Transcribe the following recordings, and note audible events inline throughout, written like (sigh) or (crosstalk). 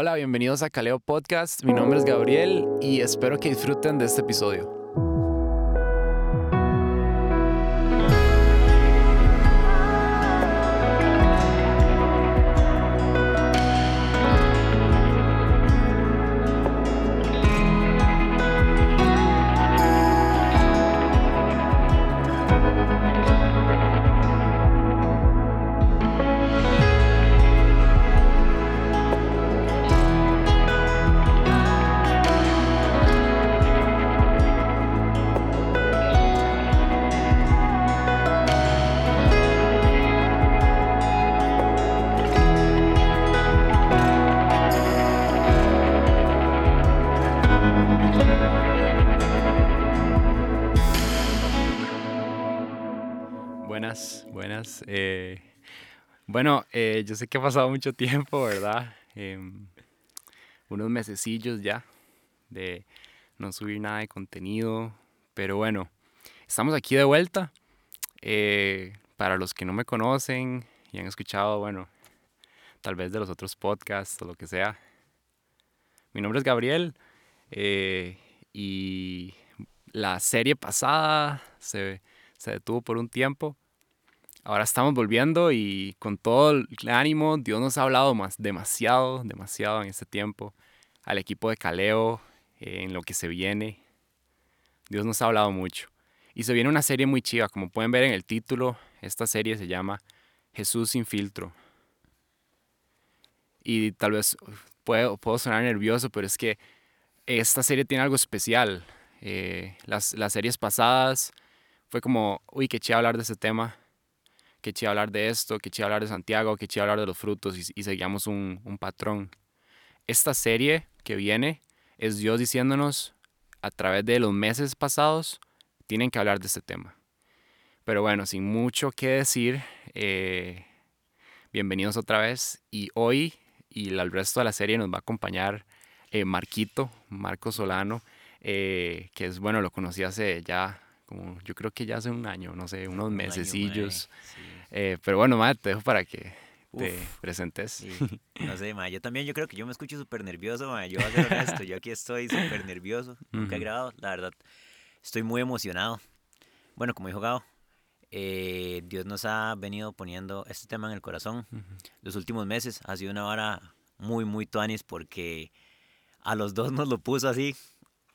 Hola, bienvenidos a Caleo Podcast. Mi nombre es Gabriel y espero que disfruten de este episodio. Bueno, eh, yo sé que ha pasado mucho tiempo, ¿verdad? Em, unos mesecillos ya de no subir nada de contenido, pero bueno, estamos aquí de vuelta. Eh, para los que no me conocen y han escuchado, bueno, tal vez de los otros podcasts o lo que sea. Mi nombre es Gabriel y la serie pasada se, se detuvo por un tiempo. Ahora estamos volviendo y con todo el ánimo, Dios nos ha hablado más, demasiado, demasiado en este tiempo. Al equipo de Caleo, eh, en lo que se viene. Dios nos ha hablado mucho. Y se viene una serie muy chiva, como pueden ver en el título, esta serie se llama Jesús sin filtro. Y tal vez puedo, puedo sonar nervioso, pero es que esta serie tiene algo especial. Eh, las, las series pasadas fue como, uy, qué chido hablar de ese tema, qué chido hablar de esto, qué chido hablar de Santiago, qué chido hablar de los frutos y, seguíamos un, un, patrón. Esta serie que viene es Dios diciéndonos a través de los meses pasados, tienen que hablar de este tema. Pero bueno, sin mucho que decir, eh, bienvenidos otra vez y hoy y el resto de la serie nos va a acompañar eh, Marquito, Marco Solano, eh, que es, bueno, lo conocí hace ya como yo creo que ya hace un año, no sé, unos mesecillos. Eh, pero bueno, madre, te dejo para que te presentes. (laughs) No sé, madre, yo también, yo creo que yo me escucho súper nervioso, madre, yo voy a ser honesto, yo aquí estoy súper nervioso, nunca he grabado, la verdad, estoy muy emocionado. Bueno, como dijo Gao, eh, Dios nos ha venido poniendo este tema en el corazón. Los últimos meses ha sido una hora muy, muy tuanis porque a los dos nos lo puso así,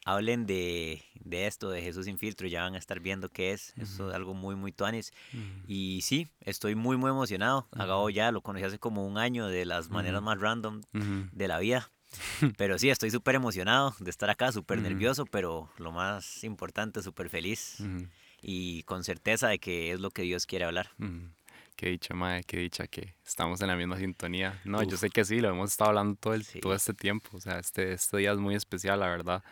hablen de, de, esto, de Jesús sin filtro, ya van a estar viendo qué es. Eso es algo muy, muy tuanis. Y sí, estoy muy, muy emocionado. Uh ya lo conocí hace como un año de las maneras más random de la vida. (laughs) Pero sí, estoy súper emocionado de estar acá, súper nervioso, pero lo más importante, súper feliz. Y con certeza de que es lo que Dios quiere hablar. Qué dicha, madre, qué dicha que estamos en la misma sintonía. No, yo sé que sí, lo hemos estado hablando todo, el, todo este tiempo. O sea, este, este día es muy especial, la verdad.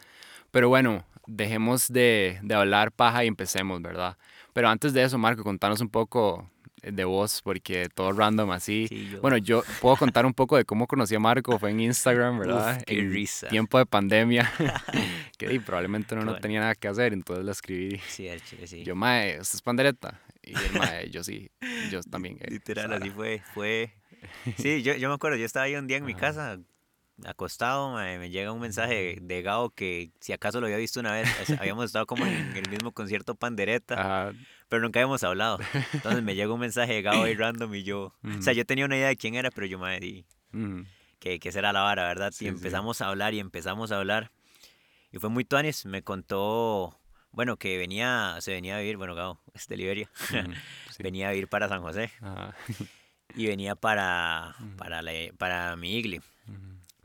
Pero bueno, dejemos de, de, hablar paja y empecemos, ¿verdad? Pero antes de eso, Marco, contanos un poco de vos, porque todo random así. Bueno, yo puedo contar un poco de cómo conocí a Marco, fue en Instagram, ¿verdad? Uf, qué en risa. tiempo de pandemia, (laughs) que probablemente no, no tenía nada que hacer, entonces le escribí. Sí, el chile, sí. Yo, mae, ¿usted es pandereta? Y el mae, yo sí, yo (laughs) también. Literal, así fue, fue... Sí, yo, yo me acuerdo, yo estaba ahí un día en mi casa, acostado, me, llega un mensaje de Gao que si acaso lo había visto una vez, habíamos estado como en el mismo concierto Pandereta, pero nunca habíamos hablado. Entonces me llega un (laughs) mensaje de Gao ahí random y yo, o sea, yo tenía una idea de quién era, pero yo me di que, que será la vara, ¿verdad? y empezamos a hablar y empezamos a hablar. Y fue muy tuanis, me contó, bueno, que venía, se venía a vivir, bueno, Gao, es de Liberia, (laughs) venía a vivir para San José. Y venía para, para, la, para mi igli.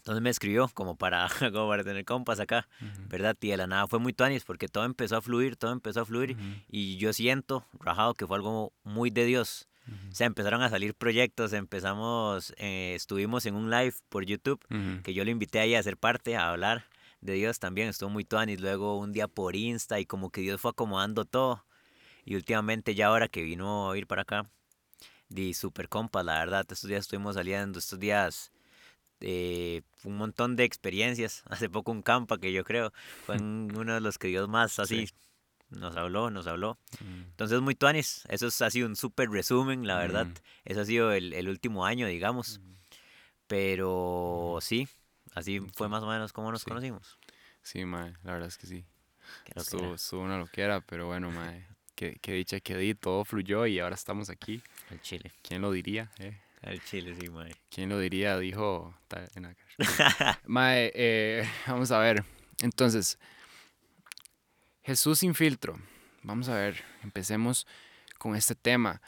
Entonces me escribió como para, (laughs) como para tener compas acá, ¿verdad? Y de la nada fue muy tuanis porque todo empezó a fluir, todo empezó a fluir y yo siento, rajado, que fue algo muy de Dios. O sea, empezaron a salir proyectos, empezamos, eh, estuvimos en un live por YouTube, que yo lo invité ahí a ser parte, a hablar de Dios también, estuvo muy tuanis, luego un día por Insta y como que Dios fue acomodando todo. Y últimamente ya ahora que vino a ir para acá, di super compas, la verdad, estos días estuvimos saliendo, estos días eh, un montón de experiencias. (laughs) Hace poco un campa que yo creo fue (laughs) uno de los que Dios más así nos habló, nos habló. Mm. Entonces, muy tuanis. Eso ha sido un súper resumen, la verdad. Mm. Eso ha sido el, el último año, digamos. Pero sí, así fue más o menos como nos Sí. conocimos. Sí, mae, la verdad es que sí. Estuvo, estuvo una loquera, pero bueno, mae, qué, qué dicha que di, todo fluyó y ahora estamos aquí. El chile. ¿Quién lo diría? eh? El chile, sí, mae. ¿Quién lo diría? Dijo... (laughs) Mae, eh, vamos a ver. Entonces, Jesús sin filtro. Vamos a ver, empecemos con este tema.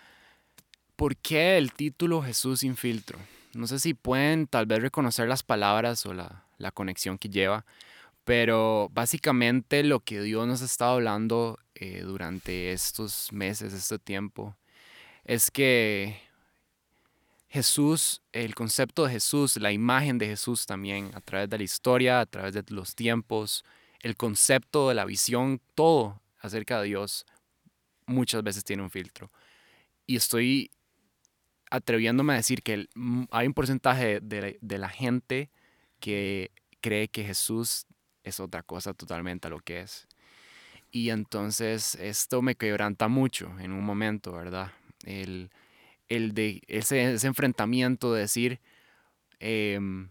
¿Por qué el título Jesús sin filtro? No sé si pueden tal vez reconocer las palabras o la, la conexión que lleva, pero básicamente lo que Dios nos ha estado hablando eh, durante estos meses, este tiempo, es que Jesús, el concepto de Jesús, la imagen de Jesús también, a través de la historia, a través de los tiempos, el concepto de la visión, todo acerca de Dios, muchas veces tiene un filtro. Y estoy atreviéndome a decir que mm, hay un porcentaje de, de la gente que cree que Jesús es otra cosa totalmente a lo que es. Y entonces esto me quebranta mucho en un momento, ¿verdad? El, el de ese, ese enfrentamiento de decir em,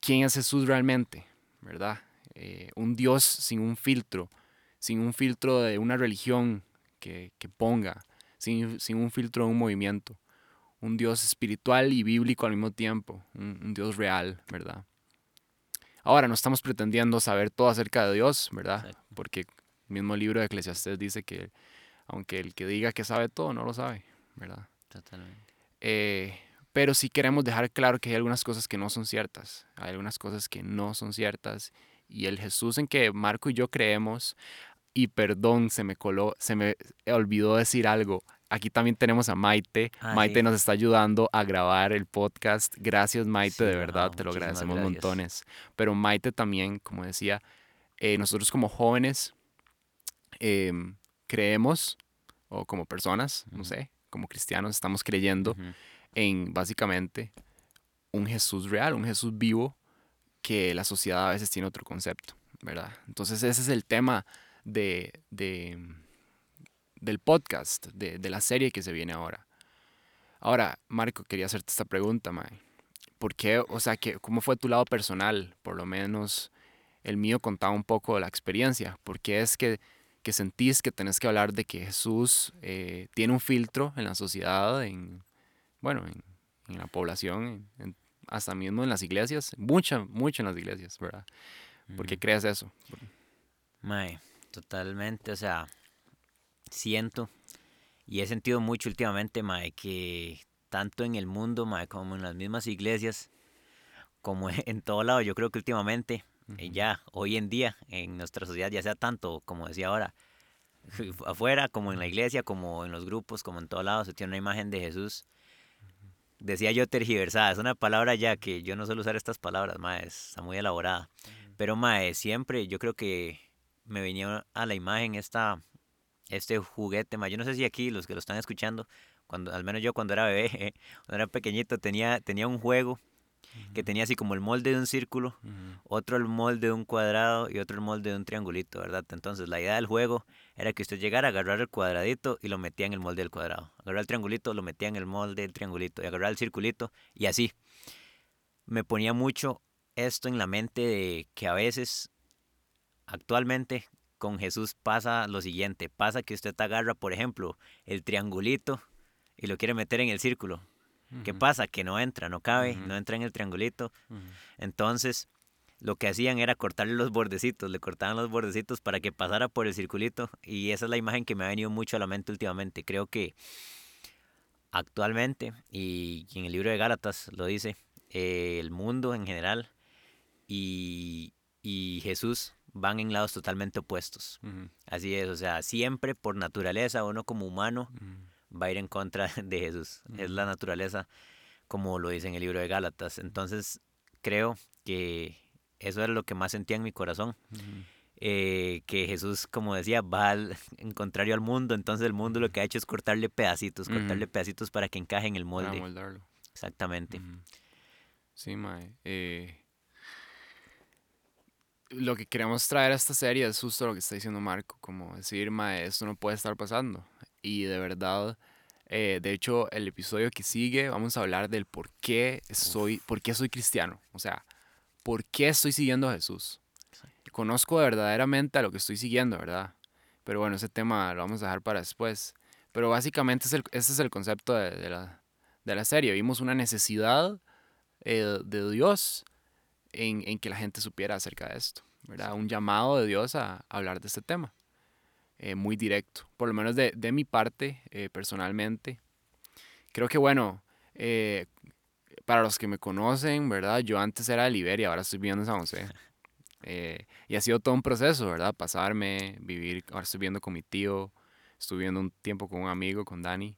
quién es Jesús realmente, ¿verdad? Eh, un Dios sin un filtro, sin un filtro de una religión que, que ponga, sin, sin un filtro de un movimiento, un Dios espiritual y bíblico al mismo tiempo, un, un Dios real, ¿verdad? Ahora, no estamos pretendiendo saber todo acerca de Dios, ¿verdad? Porque el mismo libro de Eclesiastés dice que aunque el que diga que sabe todo, no lo sabe, ¿verdad? Totalmente. Eh, pero sí queremos dejar claro que hay algunas cosas que no son ciertas, hay algunas cosas que no son ciertas y el Jesús en que Marco y yo creemos, y perdón, se me coló, se me olvidó decir algo. Aquí también tenemos a Maite. Ah, Maite sí. nos está ayudando a grabar el podcast. Gracias, Maite, Sí, de verdad, te lo agradecemos gracias. montones. Pero Maite también, como decía, eh, nosotros como jóvenes em, creemos, o como personas, no sé, como cristianos, estamos creyendo en básicamente un Jesús real, un Jesús vivo, que la sociedad a veces tiene otro concepto, ¿verdad? Entonces ese es el tema de, de- del podcast, de, de la serie que se viene ahora. Ahora, Marco, quería hacerte esta pregunta, Mae. ¿Por qué, o sea, que, cómo fue tu lado personal? Por lo menos el mío contaba un poco de la experiencia. ¿Por qué es que, que sentís que tenés que hablar de que Jesús eh, tiene un filtro en la sociedad, en, bueno, en, en la población, en- hasta mismo en las iglesias? Mucha, mucho en las iglesias, ¿verdad? ¿Por qué Ujú. crees eso? Mae, totalmente, o sea, siento y he sentido mucho últimamente, mae, que tanto en el mundo, mae, como en las mismas iglesias, como (laughs) en todo lado, yo creo que últimamente, ya, hoy en día, en nuestra sociedad, ya sea tanto, como decía ahora, afuera, como en la iglesia, como en los grupos, como en todo lado, se tiene una imagen de Jesús. Decía yo tergiversada, es una palabra ya que yo no suelo usar estas palabras, mae, está muy elaborada. Pero mae, siempre yo creo que me venía a la imagen esta, este juguete, mae. Yo no sé si aquí los que lo están escuchando, cuando, al menos yo cuando era bebé, (laughs) cuando era pequeñito, tenía, tenía un juego que tenía así como el molde de un círculo, otro el molde de un cuadrado y otro el molde de un triangulito, ¿verdad? Entonces la idea del juego era que usted llegara a agarrar el cuadradito y lo metía en el molde del cuadrado. Agarrar el triangulito, lo metía en el molde del triangulito. Y agarrar el circulito y así. Me ponía mucho esto en la mente de que a veces, actualmente, con Jesús pasa lo siguiente. Pasa que usted agarra, por ejemplo, el triangulito y lo quiere meter en el círculo. ¿Qué Ujú. pasa? Que no entra, no cabe, no entra en el triangulito. Entonces, lo que hacían era cortarle los bordecitos, le cortaban los bordecitos para que pasara por el circulito y esa es la imagen que me ha venido mucho a la mente últimamente. Creo que actualmente, y en el libro de Gálatas lo dice, eh, el mundo en general y, y Jesús van en lados totalmente opuestos. Así es, o sea, siempre por naturaleza uno como humano. Va a ir en contra (laughs) de Jesús. Es la naturaleza, como lo dice en el libro de Gálatas. Entonces, creo que eso era lo que más sentía en mi corazón. Ujú. eh, que Jesús, como decía, va al- (laughs) en contrario al mundo. Entonces, el mundo lo que ha hecho es cortarle pedacitos, cortarle pedacitos para que encaje en el Para molde. moldarlo. Exactamente. Sí, mae. eh, lo que queremos traer a esta serie es justo lo que está diciendo Marco, como decir, mae, esto no puede estar pasando. Y de verdad, eh, de hecho, el episodio que sigue vamos a hablar del por qué soy, por qué soy cristiano. O sea, ¿por qué estoy siguiendo a Jesús? Conozco verdaderamente a lo que estoy siguiendo, ¿verdad? Pero bueno, ese tema lo vamos a dejar para después. Pero básicamente es el, ese es el concepto de, la, de la serie. Vimos una necesidad eh, de Dios en, en, que la gente supiera acerca de esto, ¿verdad? Un llamado de Dios a, hablar de este tema. Eh, muy directo, por lo menos de, de mi parte, eh, personalmente. Creo que, bueno, para los que me conocen, ¿verdad? Yo antes era de Liberia, ahora estoy viviendo en San José. Eh, y ha sido todo un proceso, ¿verdad? Pasarme, vivir, ahora estoy viviendo con mi tío, estuve viviendo un tiempo con un amigo, con Dani,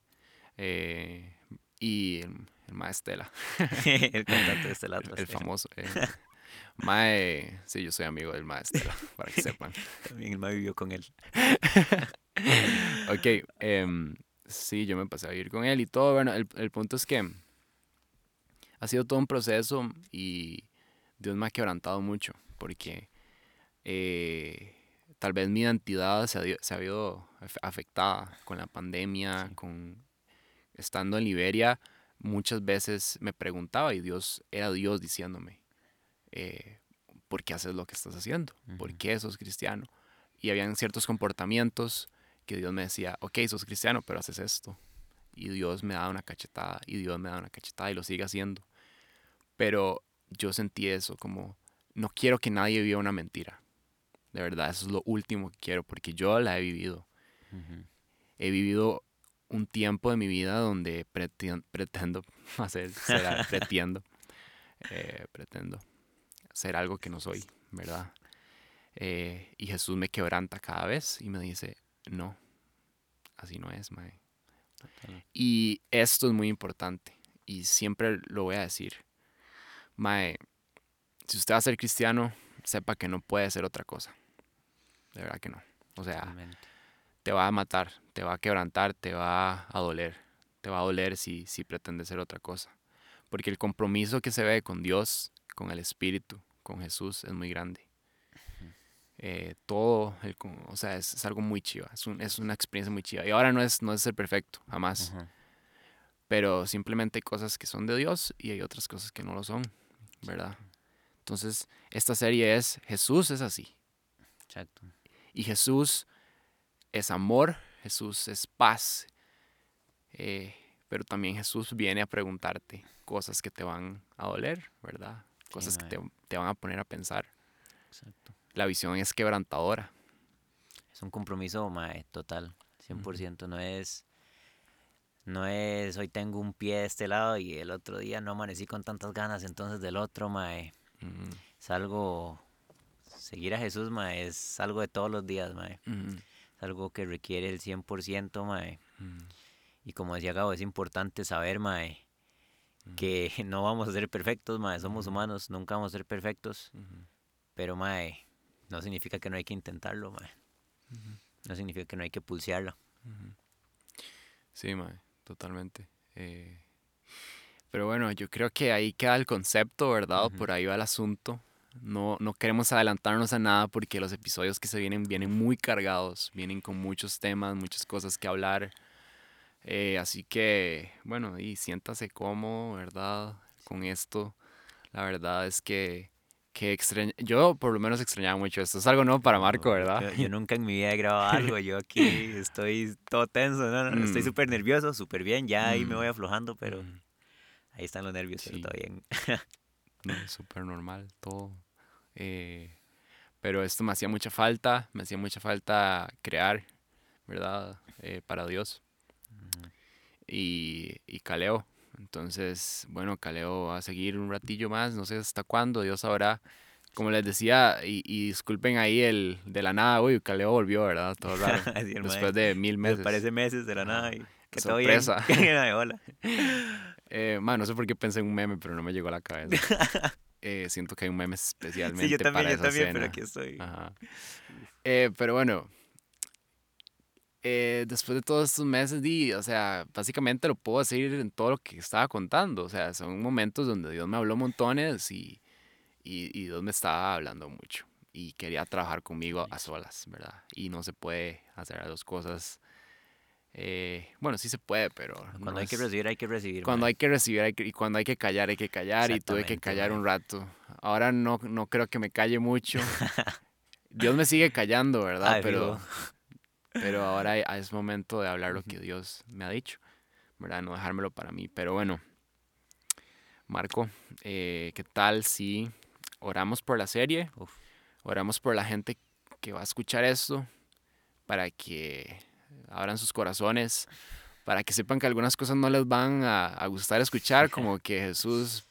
eh, y el, el maestro Estela. (laughs) el cantante de (laughs) Estela El, famoso. (laughs) Mae, sí, yo soy amigo del maestro (laughs) para que sepan. (laughs) También el mae vivió con él. (laughs) ok, em, sí, yo me pasé a vivir con él y todo. Bueno, el, el punto es que ha sido todo un proceso y Dios me ha quebrantado mucho porque eh, tal vez mi identidad se ha, se ha habido afectada con la pandemia, con estando en Liberia, muchas veces me preguntaba y Dios era Dios diciéndome, eh, ¿por qué haces lo que estás haciendo? ¿Por qué sos cristiano? Y habían ciertos comportamientos que Dios me decía, ok, sos cristiano, pero haces esto. Y Dios me da una cachetada, y Dios me da una cachetada, y lo sigue haciendo. Pero yo sentí eso como, no quiero que nadie viva una mentira. De verdad, eso es lo último que quiero, porque yo la he vivido. He vivido un tiempo de mi vida donde pretendo (laughs) hacer, ser, (laughs) pretendo, eh, pretendo ser algo que no soy, ¿verdad? Eh, y Jesús me quebranta cada vez y me dice, no, así no es, mae. Y esto es muy importante y siempre lo voy a decir. Mae, si usted va a ser cristiano, sepa que no puede ser otra cosa. De verdad que no. O sea, te va a matar, te va a quebrantar, te va a doler. Te va a doler si, si pretende ser otra cosa. Porque el compromiso que se ve con Dios, con el Espíritu, con Jesús, es muy grande. Eh, todo, el, o sea, es, algo muy chiva, es, es, una experiencia muy chiva. Y ahora no es, no es ser perfecto, jamás. Pero simplemente hay cosas que son de Dios y hay otras cosas que no lo son, ¿verdad? Entonces, esta serie es Jesús es así. Exacto. Y Jesús es amor, Jesús es paz. Eh, pero también Jesús viene a preguntarte cosas que te van a doler, ¿verdad? Cosas que te, te, van a poner a pensar. Exacto. La visión es quebrantadora. Es un compromiso mae, total, 100%. No es no es hoy tengo un pie de este lado y el otro día no amanecí con tantas ganas, entonces del otro, mae. Es algo, seguir a Jesús, mae, es algo de todos los días, mae. Es algo que requiere el 100%, mae. Y como decía Gabo, es importante saber, mae, que (laughs) no vamos a ser perfectos, mae. Somos humanos, nunca vamos a ser perfectos. Pero, mae, no significa que no hay que intentarlo, mae. No significa que no hay que pulsearlo. Sí, mae, totalmente. Eh, pero bueno, yo creo que ahí queda el concepto, ¿verdad? Por ahí va el asunto. No, no queremos adelantarnos a nada porque los episodios que se vienen vienen muy cargados, vienen con muchos temas, muchas cosas que hablar. Eh, así que, bueno, y siéntase cómodo, ¿verdad? Con esto. La verdad es que, que extraña, yo por lo menos extrañaba mucho esto. Es algo nuevo para Marco, ¿verdad? Yo, nunca en mi vida he grabado (laughs) algo. Yo aquí estoy todo tenso, ¿no? Estoy mm. súper nervioso, súper bien. Ya ahí me mm. voy aflojando, pero... Mm. Ahí están los nervios, pero está bien. no, (laughs) súper normal, todo. Eh, pero esto me hacía mucha falta, me hacía mucha falta crear, ¿verdad? Eh, para Dios. Y, y Caleo. Entonces, bueno, Caleo va a seguir un ratillo más, no sé hasta cuándo, Dios sabrá. Como les decía, y, y, ahí el de la nada, uy, Caleo volvió, ¿verdad? Todo (laughs) raro. Después de mil meses. Parece meses de la nada y que sorpresa. (laughs) Hola. (laughs) Eh, no sé por qué pensé en un meme, pero no me llegó a la cabeza. Eh, siento que hay un meme especialmente sí, yo también, para yo también, pero aquí estoy. Eh, pero bueno, eh, después de todos estos meses, di, o sea, básicamente lo puedo decir en todo lo que estaba contando. O sea, son momentos donde Dios me habló montones y, y, y Dios me estaba hablando mucho. Y quería trabajar conmigo a solas, ¿verdad? Y no se puede hacer las dos cosas Eh, bueno, sí se puede, pero... Cuando no hay que es- recibir, hay que recibir. Cuando mae. hay que recibir hay que- y cuando hay que callar, hay que callar. Y tuve que callar un rato. Ahora no, no creo que me calle mucho. (laughs) Dios me sigue callando, ¿verdad? Ay, pero. (laughs) pero ahora es momento de hablar lo que Dios me ha dicho, ¿verdad? No dejármelo para mí. Pero bueno, Marco, eh, ¿qué tal si oramos por la serie? Uf. Oramos por la gente que va a escuchar esto para que abran sus corazones, para que sepan que algunas cosas no les van a, a gustar escuchar, como que (laughs) Jesús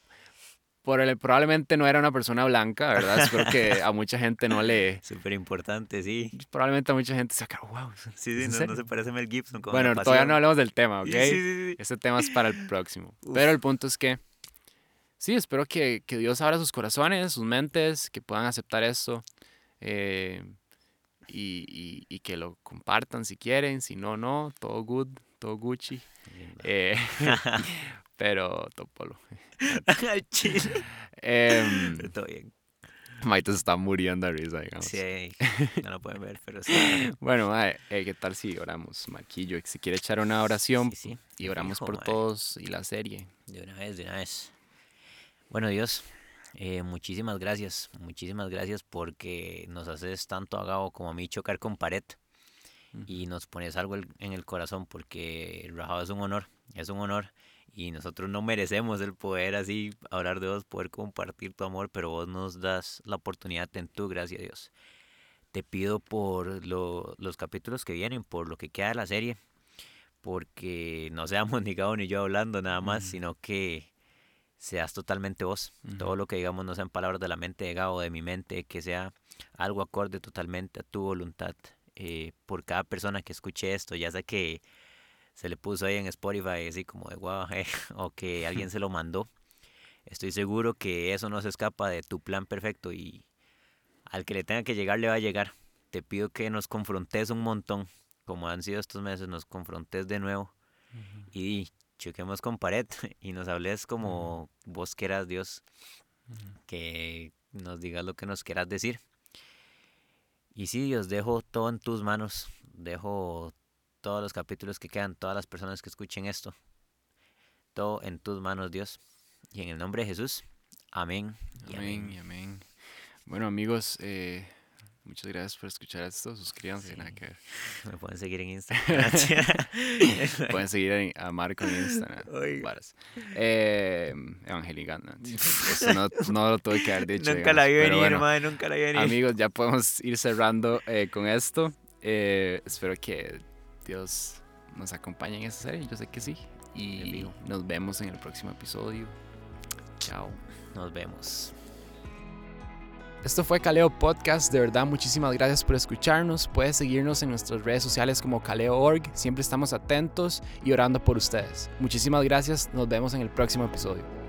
por el- probablemente no era una persona blanca, ¿verdad? Espero que (laughs) a mucha gente no le... Súper importante, sí. Probablemente a mucha gente se saca, wow. Sí, ¿es sí, no, no serio?". se parece a Mel Gibson. Bueno, todavía no hablamos del tema, ¿ok? Sí, sí, sí, sí. Este tema es para el próximo. Uf. Pero el punto es que, sí, espero que, que Dios abra sus corazones, sus mentes, que puedan aceptar esto eh, y, y- y que lo compartan si quieren, si no, no, todo good, todo Gucci. Eh, (laughs) (laughs) pero topolo. Chile. (laughs) Em, todo bien. Maite se está muriendo de risa, digamos. Sí, no lo pueden ver, pero sí. Bueno, mae, eh, ¿qué tal si oramos? Marquillo, si quiere echar una oración Sí, sí. y oramos Fijo, por mae. todos y la serie. De una vez, de una vez. Bueno, Dios, eh, muchísimas gracias. Muchísimas gracias porque nos haces tanto a Gabo como a mí chocar con pared y nos pones algo en el corazón porque el rajado es un honor, es un honor y nosotros no merecemos el poder así hablar de vos, poder compartir tu amor, pero vos nos das la oportunidad en tu gracia, Dios. Te pido por lo- los capítulos que vienen, por lo que queda de la serie, porque no seamos (laughs) ni Gabo ni yo hablando nada más, sino que seas totalmente vos. Todo lo que digamos no sean palabras de la mente de Gabo, de mi mente, que sea algo acorde totalmente a tu voluntad. Eh, por cada persona que escuche esto, ya sea que se le puso ahí en Spotify así como de guau, (laughs) eh, o que alguien se lo mandó. Estoy seguro que eso no se escapa de tu plan perfecto y al que le tenga que llegar le va a llegar. Te pido que nos confrontes un montón, como han sido estos meses, nos confrontes de nuevo y choquemos con pared (laughs) y nos hables como vos quieras, Dios, que nos digas lo que nos quieras decir. Y sí, Dios, dejo todo en tus manos, dejo todos los capítulos que quedan, todas las personas que escuchen esto, todo en tus manos, Dios. Y en el nombre de Jesús, amén. y Amén y amén. Bueno, amigos, eh, muchas gracias por escuchar esto. Suscríbanse, nada que ver. (laughs) Me pueden seguir en Instagram. (laughs) (laughs) Pueden seguir a Marco en Instagram. Eh, Evangélica, no, Eso no, no lo tuve que haber dicho. nunca la vi digamos, venir, bueno, madre, nunca la vi venir. Amigos, ya podemos ir cerrando eh, con esto. Eh, espero que Dios nos acompañe en esta serie. Yo sé que sí. Y nos vemos en el próximo episodio. Chao. Nos vemos. Esto fue Caleo Podcast. De verdad, muchísimas gracias por escucharnos. Puedes seguirnos en nuestras redes sociales como Caleo.org. Siempre estamos atentos y orando por ustedes. Muchísimas gracias. Nos vemos en el próximo episodio.